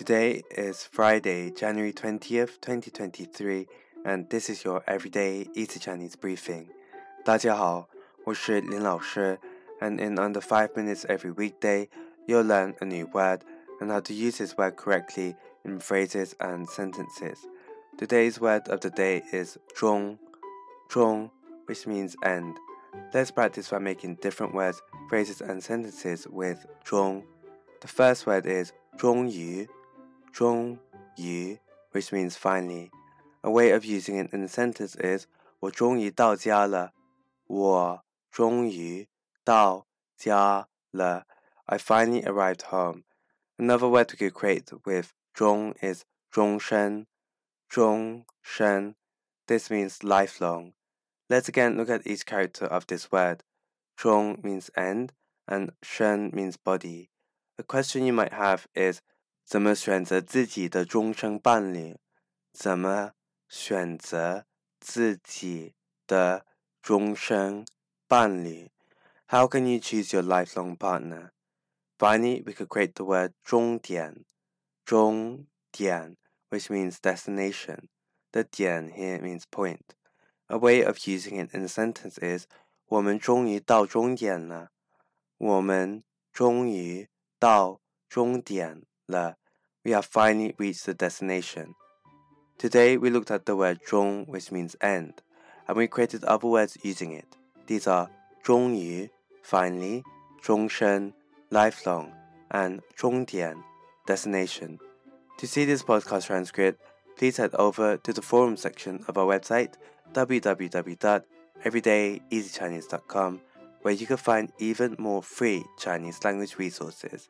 Today is Friday, January 20th, 2023, and this is your everyday easy Chinese briefing. 大家好，我是林老师, and in under 5 minutes every weekday, you'll learn a new word and how to use this word correctly in phrases and sentences. Today's word of the day is 中,中, which means end. Let's practice by making different words, phrases, and sentences with 中. The first word is 终于, zhong yu, which means finally. A way of using it in a sentence is 我终于到家了。我终于到家了。I finally arrived home. Another word we could create with 终 is 终身。终身. This means lifelong. Let's again look at each character of this word. 终 means end and shen means body. A question you might have is 怎么选择自己的终生伴侣？怎么选择自己的终生伴侣？How can you choose your lifelong partner? Finally, we could create the word 终点，终点 which means destination. The 点 here means point. A way of using it in a sentence is 我们终于到终点了。我们终于到终点 La, we have finally reached the destination. Today we looked at the word zhong, which means end, and we created other words using it. These are zhong yu, finally, zhong shen, lifelong, and zhong dian, destination. To see this podcast transcript, please head over to the forum section of our website www.everydayeasychinese.com where you can find even more free Chinese language resources.